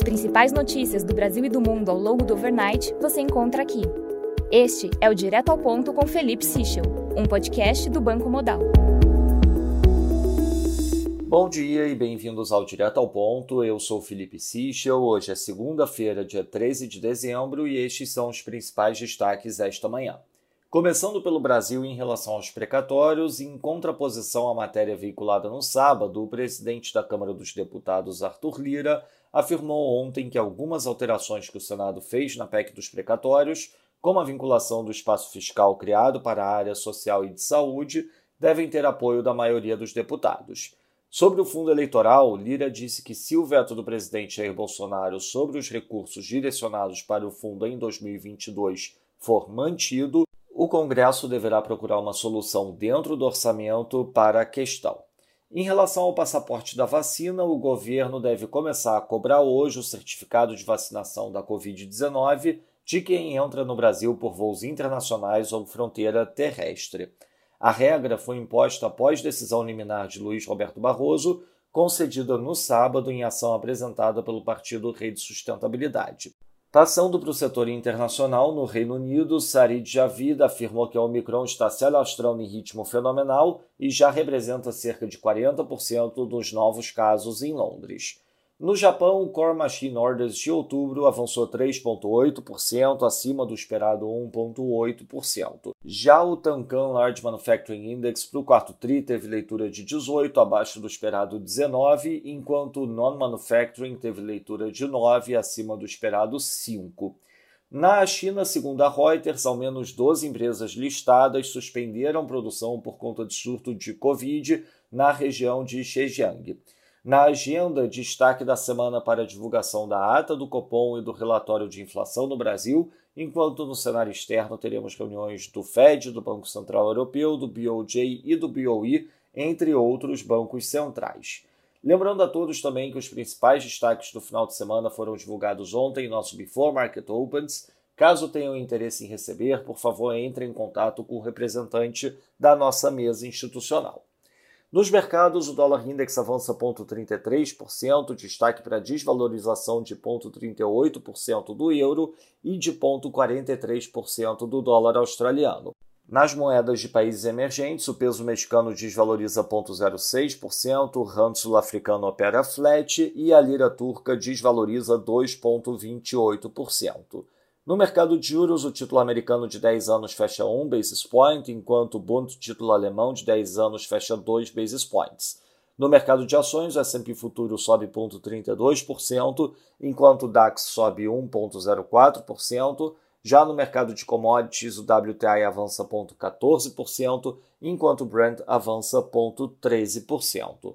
As principais notícias do Brasil e do mundo ao longo do overnight você encontra aqui. Este é o Direto ao Ponto com Felipe Sichel, um podcast do Banco Modal. Bom dia e bem-vindos ao Direto ao Ponto. Eu sou Felipe Sichel. Hoje é segunda-feira, dia 13 de dezembro, e estes são os principais destaques esta manhã. Começando pelo Brasil em relação aos precatórios, em contraposição à matéria veiculada no sábado, o presidente da Câmara dos Deputados, Arthur Lira, afirmou ontem que algumas alterações que o Senado fez na PEC dos precatórios, como a vinculação do espaço fiscal criado para a área social e de saúde, devem ter apoio da maioria dos deputados. Sobre o fundo eleitoral, Lira disse que se o veto do presidente Jair Bolsonaro sobre os recursos direcionados para o fundo em 2022 for mantido, o Congresso deverá procurar uma solução dentro do orçamento para a questão. Em relação ao passaporte da vacina, o governo deve começar a cobrar hoje o certificado de vacinação da Covid-19 de quem entra no Brasil por voos internacionais ou fronteira terrestre. A regra foi imposta após decisão liminar de Luiz Roberto Barroso, concedida no sábado em ação apresentada pelo partido Rede Sustentabilidade. Passando para o setor internacional, no Reino Unido, Sarid Javid afirmou que a Omicron está se alastrando em ritmo fenomenal e já representa cerca de 40% dos novos casos em Londres. No Japão, o Core Machine Orders de outubro avançou 3,8%, acima do esperado 1,8%. Já o Tankan Large Manufacturing Index para o quarto TRI teve leitura de 18, abaixo do esperado 19, enquanto o Non-Manufacturing teve leitura de 9, acima do esperado 5. Na China, segundo a Reuters, ao menos 12 empresas listadas suspenderam produção por conta de surto de Covid na região de Zhejiang. Na agenda, destaque da semana para a divulgação da ata do Copom e do relatório de inflação no Brasil, enquanto no cenário externo teremos reuniões do Fed, do Banco Central Europeu, do BOJ e do BOE, entre outros bancos centrais. Lembrando a todos também que os principais destaques do final de semana foram divulgados ontem em nosso Before Market Opens. Caso tenham interesse em receber, por favor, entre em contato com o representante da nossa mesa institucional. Nos mercados, o dólar index avança 0,33%, destaque para desvalorização de 0,38% do euro e de 0,43% do dólar australiano. Nas moedas de países emergentes, o peso mexicano desvaloriza 0,06%, o rand sul-africano opera flat e a lira turca desvaloriza 2,28%. No mercado de juros, o título americano de 10 anos fecha 1 basis point, enquanto o Bund título alemão de 10 anos fecha 2 basis points. No mercado de ações, o S&P futuro sobe 0,32%, enquanto o DAX sobe 1,04%. Já no mercado de commodities, o WTI avança 0,14%, enquanto o Brent avança 0,13%.